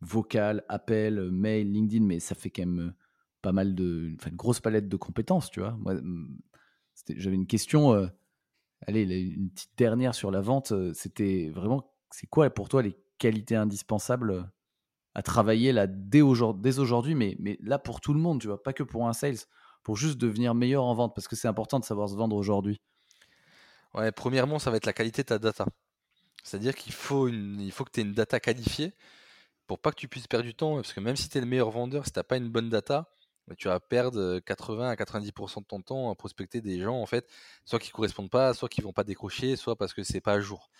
vocal, appel, mail, LinkedIn, mais ça fait quand même euh, pas mal de. Une grosse palette de compétences, tu vois. J'avais une question. allez, une petite dernière sur la vente. C'était vraiment. C'est quoi pour toi les qualités indispensables à travailler là dès aujourd'hui, mais, mais là pour tout le monde, tu vois, pas que pour un sales, pour juste devenir meilleur en vente, parce que c'est important de savoir se vendre aujourd'hui? Ouais, premièrement, ça va être la qualité de ta data. C'est-à-dire qu'il faut, il faut que tu aies une data qualifiée pour pas que tu puisses perdre du temps, parce que même si tu es le meilleur vendeur, si tu n'as pas une bonne data, bah, tu vas perdre 80 à 90% de ton temps à prospecter des gens, en fait, soit qui correspondent pas, soit qui vont pas décrocher, soit parce que c'est pas à jour.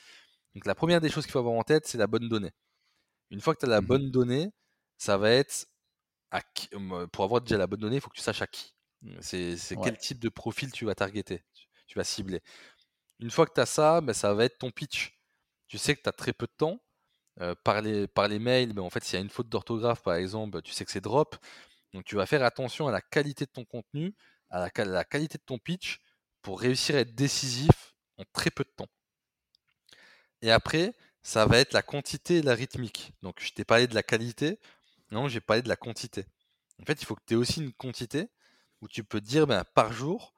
Donc la première des choses qu'il faut avoir en tête, c'est la bonne donnée. Une fois que tu as la mmh bonne donnée, ça va être pour avoir déjà la bonne donnée, il faut que tu saches à qui. Mmh, c'est quel type de profil tu vas targeter, tu, vas cibler. Une fois que tu as ça, ben, ça va être ton pitch. Tu sais que tu as très peu de temps. par, les, par les mails, ben, en fait, s'il y a une faute d'orthographe, par exemple, tu sais que c'est drop. Donc, tu vas faire attention à la qualité de ton contenu, à la, qualité de ton pitch pour réussir à être décisif en très peu de temps. Et après, ça va être la quantité et la rythmique. Donc, je t'ai parlé de la qualité, non, j'ai parlé de la quantité. En fait, il faut que tu aies aussi une quantité où tu peux dire ben, par jour,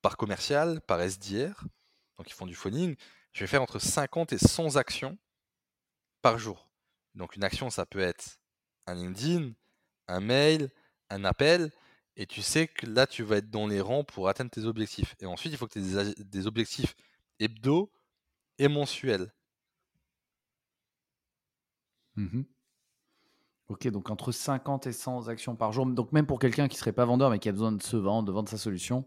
par commercial, par SDR, donc ils font du phoning, je vais faire entre 50 et 100 actions par jour. Donc, une action, ça peut être un LinkedIn, un mail, un appel, et tu sais que là, tu vas être dans les rangs pour atteindre tes objectifs. Et ensuite, il faut que tu aies des, objectifs hebdo et mensuels. Mmh ok, donc entre 50 et 100 actions par jour. Donc même pour quelqu'un qui serait pas vendeur mais qui a besoin de se vendre, de vendre sa solution,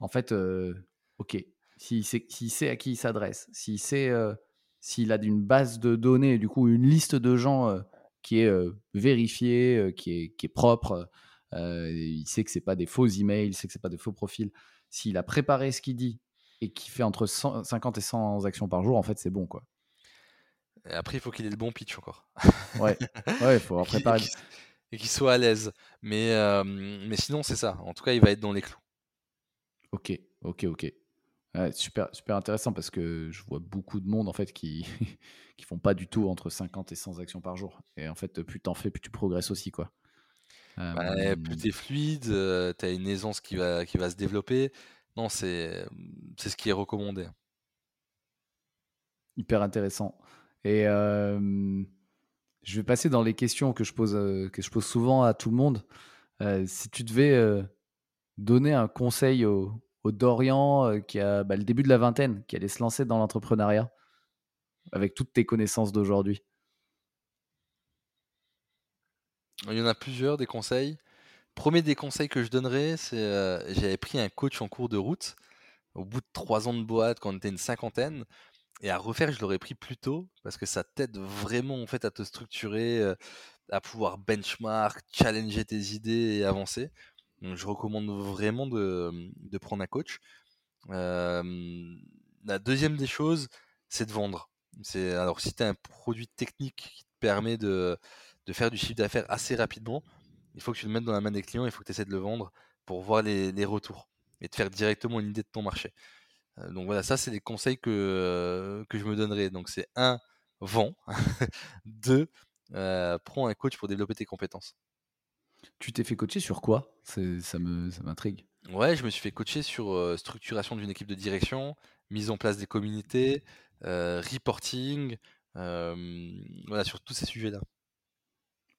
en fait, euh, ok, s'il sait, sait, à qui il s'adresse, s'il sait, euh, s'il a une base de données, du coup une liste de gens euh, qui est vérifié, qui est, qui est propre. Il sait que c'est pas des faux emails, il sait que c'est pas des faux profils. S'il a préparé ce qu'il dit et qu'il fait entre 50 et 100 actions par jour, en fait, c'est bon, quoi. Et après, il faut qu'il ait le bon pitch encore. ouais, ouais, il faut préparer. Et qu'il soit à l'aise. Mais, mais sinon, c'est ça. En tout cas, il va être dans les clous. Ok, ok, ok. super, super intéressant parce que je vois beaucoup de monde en fait qui qui font pas du tout entre 50 et 100 actions par jour. Et en fait, plus t'en fais, plus tu progresses aussi quoi. Plus t'es fluide, tu as une aisance qui va, qui va se développer. Non, c'est c'est ce qui est recommandé. Hyper intéressant. Et je vais passer dans les questions que je pose, que je pose souvent à tout le monde. si tu devais donner un conseil au, Dorian qui a bah, le début de la vingtaine, qui allait se lancer dans l'entrepreneuriat, avec toutes tes connaissances d'aujourd'hui? Il y en a plusieurs des conseils. Premier des conseils que je donnerais, c'est j'avais pris un coach en cours de route au bout de trois ans de boîte quand on était une cinquantaine. Et à refaire, je l'aurais pris plus tôt parce que ça t'aide vraiment en fait à te structurer, à pouvoir benchmark, challenger tes idées et avancer. Donc, je recommande vraiment de, prendre un coach. la deuxième des choses, c'est de vendre. C'est alors si tu as un produit technique qui te permet de, faire du chiffre d'affaires assez rapidement, il faut que tu le mettes dans la main des clients, il faut que tu essaies de le vendre pour voir les, les retours et de faire directement une idée de ton marché. Euh, donc voilà, ça c'est des conseils que, euh, que je me donnerais. Donc c'est un, vend. deux, euh, prends un coach pour développer tes compétences. Tu t'es fait coacher sur quoi? Ça m'intrigue. Ouais, je me suis fait coacher sur structuration d'une équipe de direction, mise en place des communautés, reporting, voilà, sur tous ces sujets-là.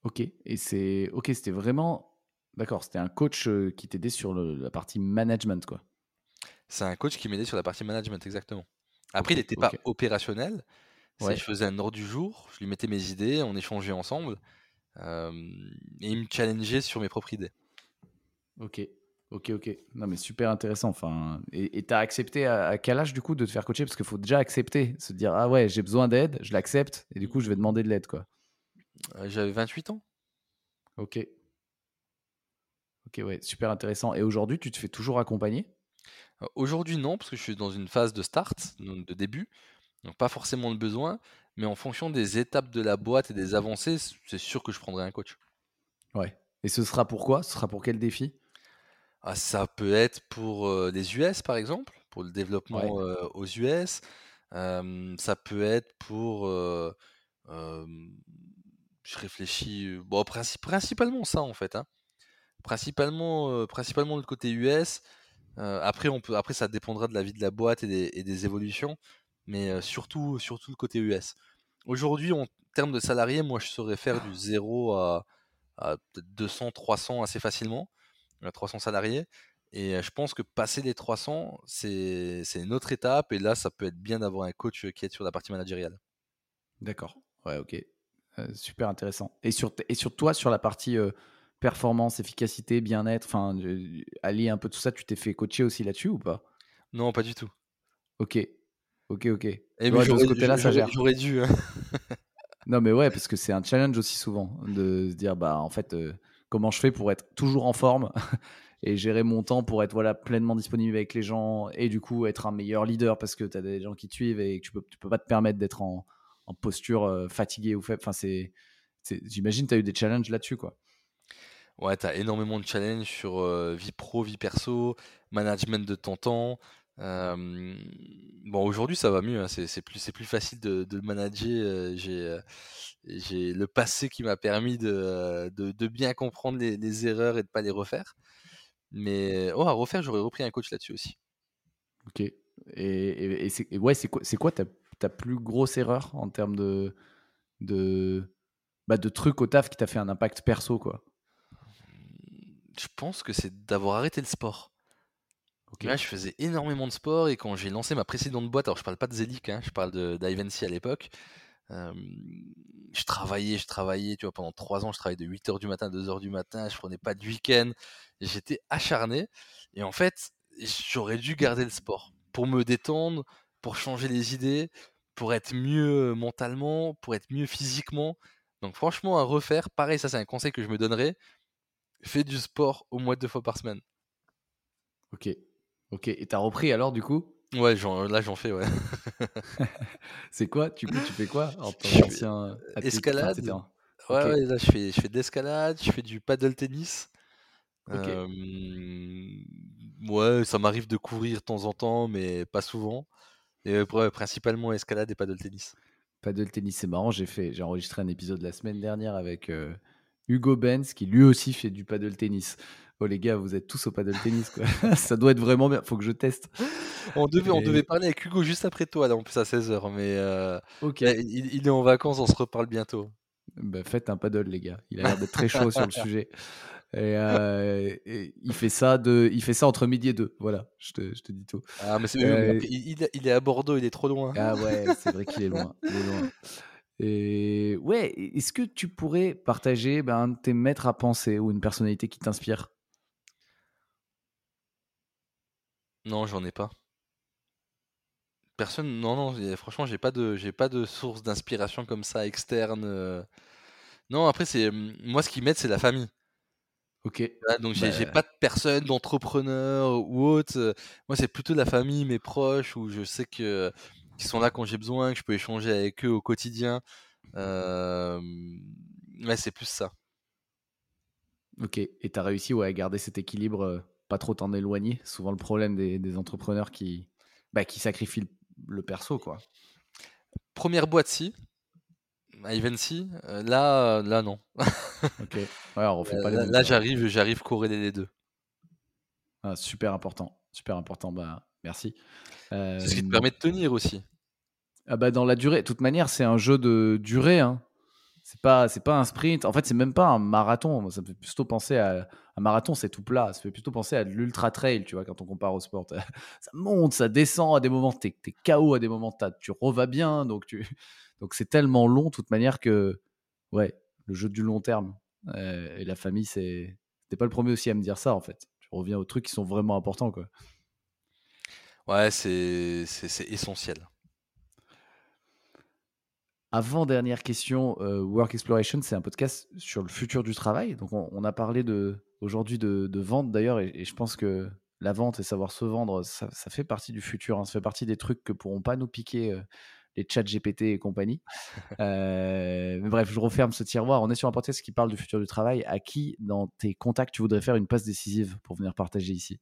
Ok, et c'est ok, c'était vraiment d'accord, c'était un coach qui t'aidait sur la partie management, quoi. C'est un coach qui m'aidait sur la partie management, exactement. Après, il n'était pas opérationnel. Je faisais un ordre du jour, je lui mettais mes idées, on échangeait ensemble. et il me challengeait sur mes propres idées. Ok, ok, ok. Non, mais super intéressant. Enfin, et tu as accepté à, quel âge, du coup, de te faire coacher? Parce qu'il faut déjà accepter, se dire Ah ouais, j'ai besoin d'aide, je l'accepte, et du coup, je vais demander de l'aide, quoi. J'avais 28 ans. Ok. Ok, ouais, super intéressant. Et aujourd'hui, tu te fais toujours accompagner? Aujourd'hui, non, parce que je suis dans une phase de start, de début, donc pas forcément le besoin, mais en fonction des étapes de la boîte et des avancées, c'est sûr que je prendrai un coach. Ouais. Et ce sera pour quoi? Ce sera pour quel défi? Ah, Ça peut être pour les US, par exemple, pour le développement aux US. ça peut être pour. Je réfléchis. Bon, principalement ça, en fait. Hein. Principalement, principalement le côté US. Après, on peut, après, ça dépendra de la vie de la boîte et des, évolutions, mais surtout, surtout le côté US. Aujourd'hui, en termes de salariés, moi, je saurais faire du 0 à, peut-être 200, 300 assez facilement, 300 euh, salariés. Et je pense que passer les 300, c'est une autre étape. Et là, ça peut être bien d'avoir un coach qui est sur la partie managériale. D'accord. Ouais, ok. Super intéressant. Et sur, et sur toi, sur la partie performance, efficacité, bien-être, enfin, allier un peu tout ça, tu t'es fait coacher aussi là-dessus ou pas? Non, pas du tout. Ok, ok, ok. Et eh de ce côté-là, ça gère. J'aurais dû. Hein. non, mais ouais, parce que c'est un challenge aussi souvent de se dire, bah, en fait, euh, comment je fais pour être toujours en forme et gérer mon temps pour être voilà pleinement disponible avec les gens et du coup être un meilleur leader parce que tu as des gens qui te suivent et que tu peux, tu peux pas te permettre d'être en, en, posture euh, fatiguée ou faible. Enfin, c'est, j'imagine tu as eu des challenges là-dessus, quoi. Ouais, tu as énormément de challenges sur vie pro, vie perso, management de ton temps. bon, aujourd'hui, ça va mieux. Hein, c'est plus, plus facile de, de manager. J'ai le passé qui m'a permis de, de, bien comprendre les, erreurs et de pas les refaire. Mais oh, à refaire, j'aurais repris un coach là-dessus aussi. Ok. Et, et, c'est ouais, quoi, quoi ta, ta, plus grosse erreur en termes de, de, bah, de trucs au taf qui t'a fait un impact perso, quoi? Je pense que c'est d'avoir arrêté le sport. Là, je faisais énormément de sport et quand j'ai lancé ma précédente boîte, alors je parle pas de Zelik, hein, je parle d'Ivancy à l'époque, je travaillais, je travaillais, tu vois, pendant trois ans, je travaillais de 8h du matin à 2h du matin, je prenais pas de week-end, j'étais acharné et en fait, j'aurais dû garder le sport pour me détendre, pour changer les idées, pour être mieux mentalement, pour être mieux physiquement. Donc franchement, à refaire, pareil, ça c'est un conseil que je me donnerais. Fais du sport au moins deux fois par semaine. Ok. Ok. Et t'as repris alors du coup? Ouais, là j'en fais, ouais. c'est quoi? Tu fais quoi en tant qu'ancien Escalade. ouais, ouais, là je fais, je fais de l'escalade, je fais du paddle tennis. ouais, ça m'arrive de courir de temps en temps, mais pas souvent. Et principalement escalade et paddle tennis. Paddle tennis, c'est marrant. J'ai fait, j'ai enregistré un épisode la semaine dernière avec Hugo Benz, qui lui aussi fait du paddle tennis. Oh les gars, vous êtes tous au paddle tennis, quoi. ça doit être vraiment bien. Faut que je teste. On devait, on devait parler avec Hugo juste après toi, là, en plus à 16h. Mais ok. il, est en vacances, on se reparle bientôt. Bah, faites un paddle, les gars. Il a l'air d'être très chaud sur le sujet. Et, il fait ça de, il fait ça entre midi et deux. Voilà, je te, je te dis tout. Ah, mais c'est, il, il, est à Bordeaux, il est trop loin. Ah ouais, c'est vrai qu'il est loin. Il est loin. Et ouais, est-ce que tu pourrais partager ben, un de tes maîtres à penser ou une personnalité qui t'inspire? Non, j'en ai pas. Personne, non, non, franchement, j'ai pas de, j'ai pas de source d'inspiration comme ça externe. Euh. Non, après, c'est moi, ce qui m'aide, c'est la famille. Ok. donc j'ai bah pas de personne, d'entrepreneur ou autre. Moi, c'est plutôt la famille, mes proches, où je sais que qu'ils sont là quand j'ai besoin, que je peux échanger avec eux au quotidien. Euh... Ouais, c'est plus ça. Ok. Et tu as réussi ouais, à garder cet équilibre, euh, pas trop t'en éloigner? Souvent le problème des, entrepreneurs qui, bah, qui sacrifient le, perso, quoi. Première boîte, si. Ivancy, euh, là, là non. ok. Ouais, on refait pas les Là, j'arrive, j'arrive corréler les deux. Ah, super important, super important. Bah, merci. C'est ce qui te permet de tenir aussi. Ah bah dans la durée. De toute manière, c'est un jeu de durée. Hein. C'est pas, c'est pas un sprint. En fait, c'est même pas un marathon. Ça me fait plutôt penser à un marathon, c'est tout plat. Ça fait plutôt penser à de l'ultra trail, tu vois, quand on compare au sport. ça monte, ça descend à des moments, t'es, es KO à des moments, tu revas bien. Donc, tu, donc c'est tellement long, de toute manière, que ouais, le jeu du long terme. Euh, et la famille, c'est, t'es pas le premier aussi à me dire ça, en fait. Tu reviens aux trucs qui sont vraiment importants, quoi. Ouais, c'est essentiel. Avant-dernière question, euh, Work Exploration, c'est un podcast sur le futur du travail. Donc, on, a parlé de, aujourd'hui de, vente d'ailleurs, et, je pense que la vente et savoir se vendre, ça, fait partie du futur. Hein. ça fait partie des trucs que pourront pas nous piquer euh, les chats GPT et compagnie. Euh, mais bref, je referme ce tiroir. On est sur un podcast qui parle du futur du travail. À qui, dans tes contacts, tu voudrais faire une passe décisive pour venir partager ici?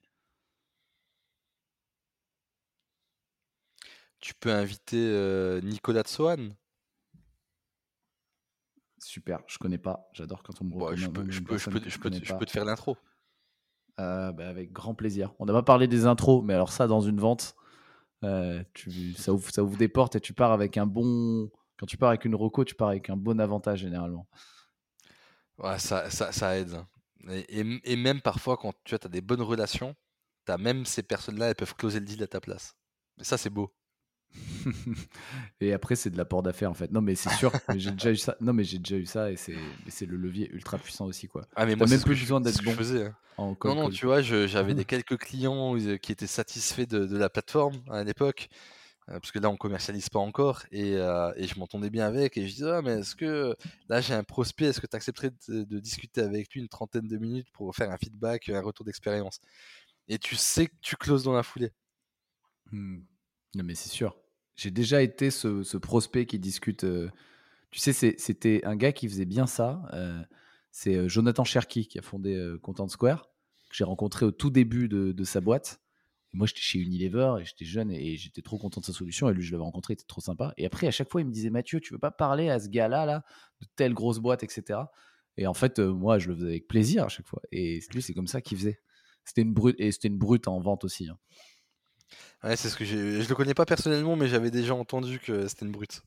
Tu peux inviter Nicolas Tsoan. Super, je connais pas. J'adore quand on me recommande. je, peux, je, peux, je, peux, je, peux, te faire l'intro. Euh, bah, avec grand plaisir. On n'a pas parlé des intros, mais alors ça, dans une vente, euh, tu, ça, ouvre, ça ouvre des portes et tu pars avec un bon. Quand tu pars avec une roco, tu pars avec un bon avantage généralement. Ouais, ça, ça, ça aide. Et, et, même parfois, quand tu as des bonnes relations, as même ces personnes-là, elles peuvent closer le deal à ta place. Mais ça, c'est beau. et après, c'est de l'apport d'affaires en fait. Non, mais c'est sûr, j'ai déjà eu ça. Non, mais j'ai déjà eu ça et c'est le levier ultra puissant aussi quoi. Ah, mais moi, même plus besoin d'être bon. Faisais, hein. non, non, tu vois, j'avais des quelques clients qui étaient satisfaits de, la plateforme à l'époque. Euh, parce que là, on commercialise pas encore et, euh, et je m'entendais bien avec. Et je disais, ah, mais est-ce que là, j'ai un prospect, est-ce que tu accepterais de, discuter avec lui une trentaine de minutes pour faire un feedback, un retour d'expérience? Et tu sais que tu closes dans la foulée. Mmh. Non, mais c'est sûr. J'ai déjà été ce, prospect qui discute. Euh, tu sais, c'était un gars qui faisait bien ça. Euh, c'est euh, Jonathan Cherky qui a fondé Content Square, que j'ai rencontré au tout début de, sa boîte. moi, j'étais chez Unilever et j'étais jeune et, j'étais trop content de sa solution. Et lui, je l'avais rencontré, il était trop sympa. Et après, à chaque fois, il me disait Mathieu, tu veux pas parler à ce gars-là, là, de telle grosse boîte, etc. Et en fait, moi, je le faisais avec plaisir à chaque fois. Et lui, c'est comme ça qu'il faisait. C'était une brute et c'était une brute en vente aussi. Hein. Ouais, c'est ce que j'ai. Je le connais pas personnellement, mais j'avais déjà entendu que c'était une brute.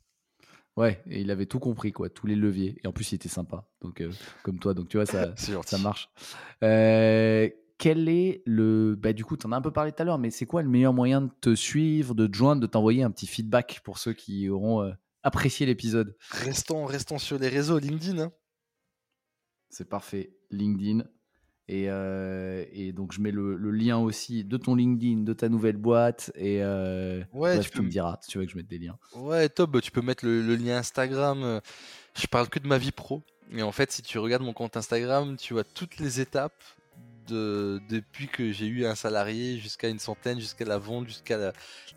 Ouais, et il avait tout compris, quoi, tous les leviers. Et en plus, il était sympa, donc euh, comme toi, donc tu vois, ça, ça marche. Euh, quel est le. Bah, du coup, tu en as un peu parlé tout à l'heure, mais c'est quoi le meilleur moyen de te suivre, de te joindre, de t'envoyer un petit feedback pour ceux qui auront euh, apprécié l'épisode? Restons, restons sur les réseaux, LinkedIn. Hein. C'est parfait. LinkedIn, euh, et, donc, je mets le, lien aussi de ton LinkedIn, de ta nouvelle boîte. Et euh, ouais, tu, me diras si tu veux que je mette des liens. Ouais, top. Tu peux mettre le, lien Instagram. je parle que de ma vie pro. Et en fait, si tu regardes mon compte Instagram, tu vois toutes les étapes de, depuis que j'ai eu un salarié jusqu'à une centaine, jusqu'à la vente, jusqu'à la,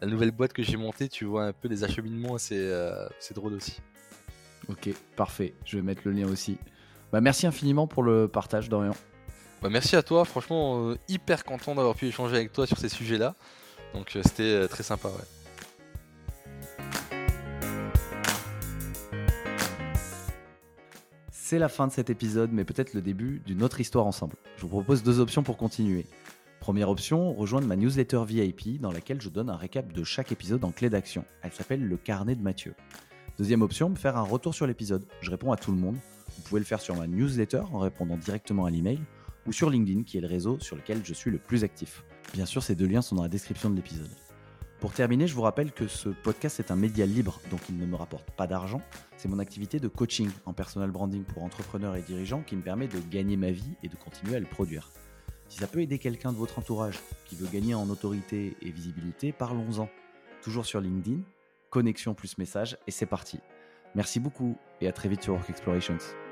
nouvelle boîte que j'ai montée. Tu vois un peu les acheminements, c'est euh, drôle aussi. Ok, parfait. Je vais mettre le lien aussi. Bah, merci infiniment pour le partage, Dorian. Bah, merci à toi. Franchement, euh, hyper content d'avoir pu échanger avec toi sur ces sujets-là. Donc, euh, c'était euh, très sympa. Ouais. C'est la fin de cet épisode, mais peut-être le début d'une autre histoire ensemble. Je vous propose deux options pour continuer. Première option, rejoindre ma newsletter VIP dans laquelle je donne un récap de chaque épisode en clé d'action. Elle s'appelle Le Carnet de Mathieu. Deuxième option, faire un retour sur l'épisode. Je réponds à tout le monde. Vous pouvez le faire sur ma newsletter en répondant directement à l'email ou sur LinkedIn qui est le réseau sur lequel je suis le plus actif. Bien sûr, ces deux liens sont dans la description de l'épisode. Pour terminer, je vous rappelle que ce podcast est un média libre, donc il ne me rapporte pas d'argent. C'est mon activité de coaching en personal branding pour entrepreneurs et dirigeants qui me permet de gagner ma vie et de continuer à le produire. Si ça peut aider quelqu'un de votre entourage qui veut gagner en autorité et visibilité, parlons-en. Toujours sur LinkedIn, connexion plus message, et c'est parti. Merci beaucoup et à très vite sur Work Explorations.